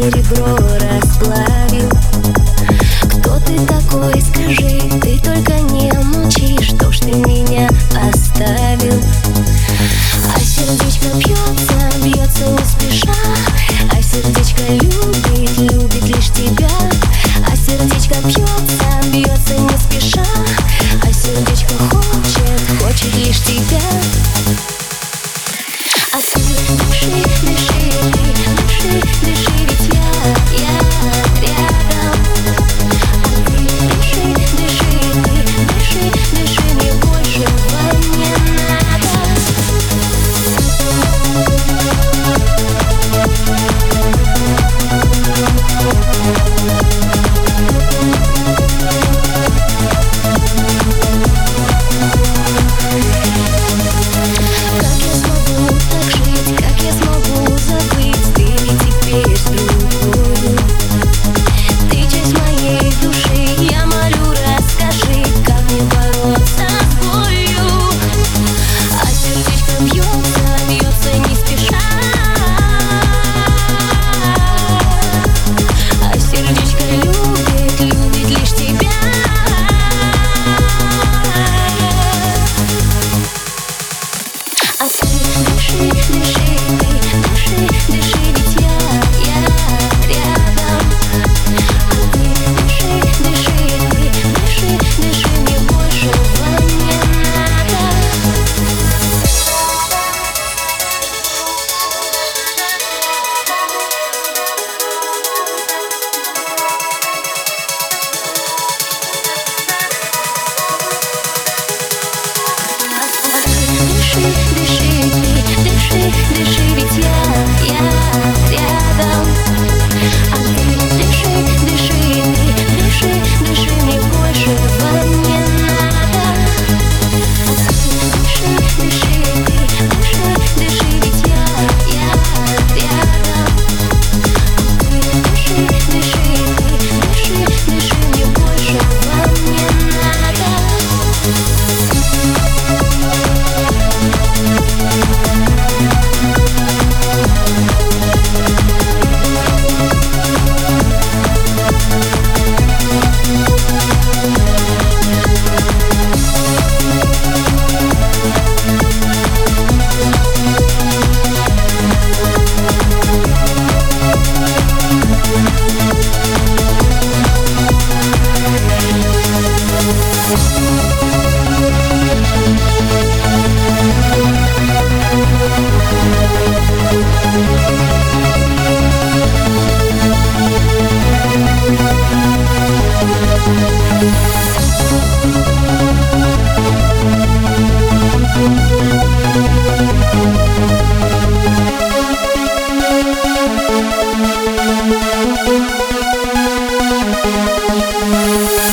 серебро расплавил Кто ты такой, скажи? I think you treat me Música